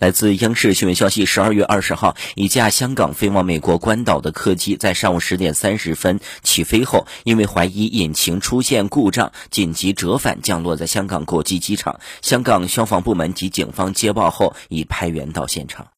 来自央视新闻消息十二月二十号一架香港飞往美国关岛的客机在上午十点三十分起飞后因为怀疑引擎出现故障紧急折返降落在香港国际机场。香港消防部门及警方接报后已派员到现场。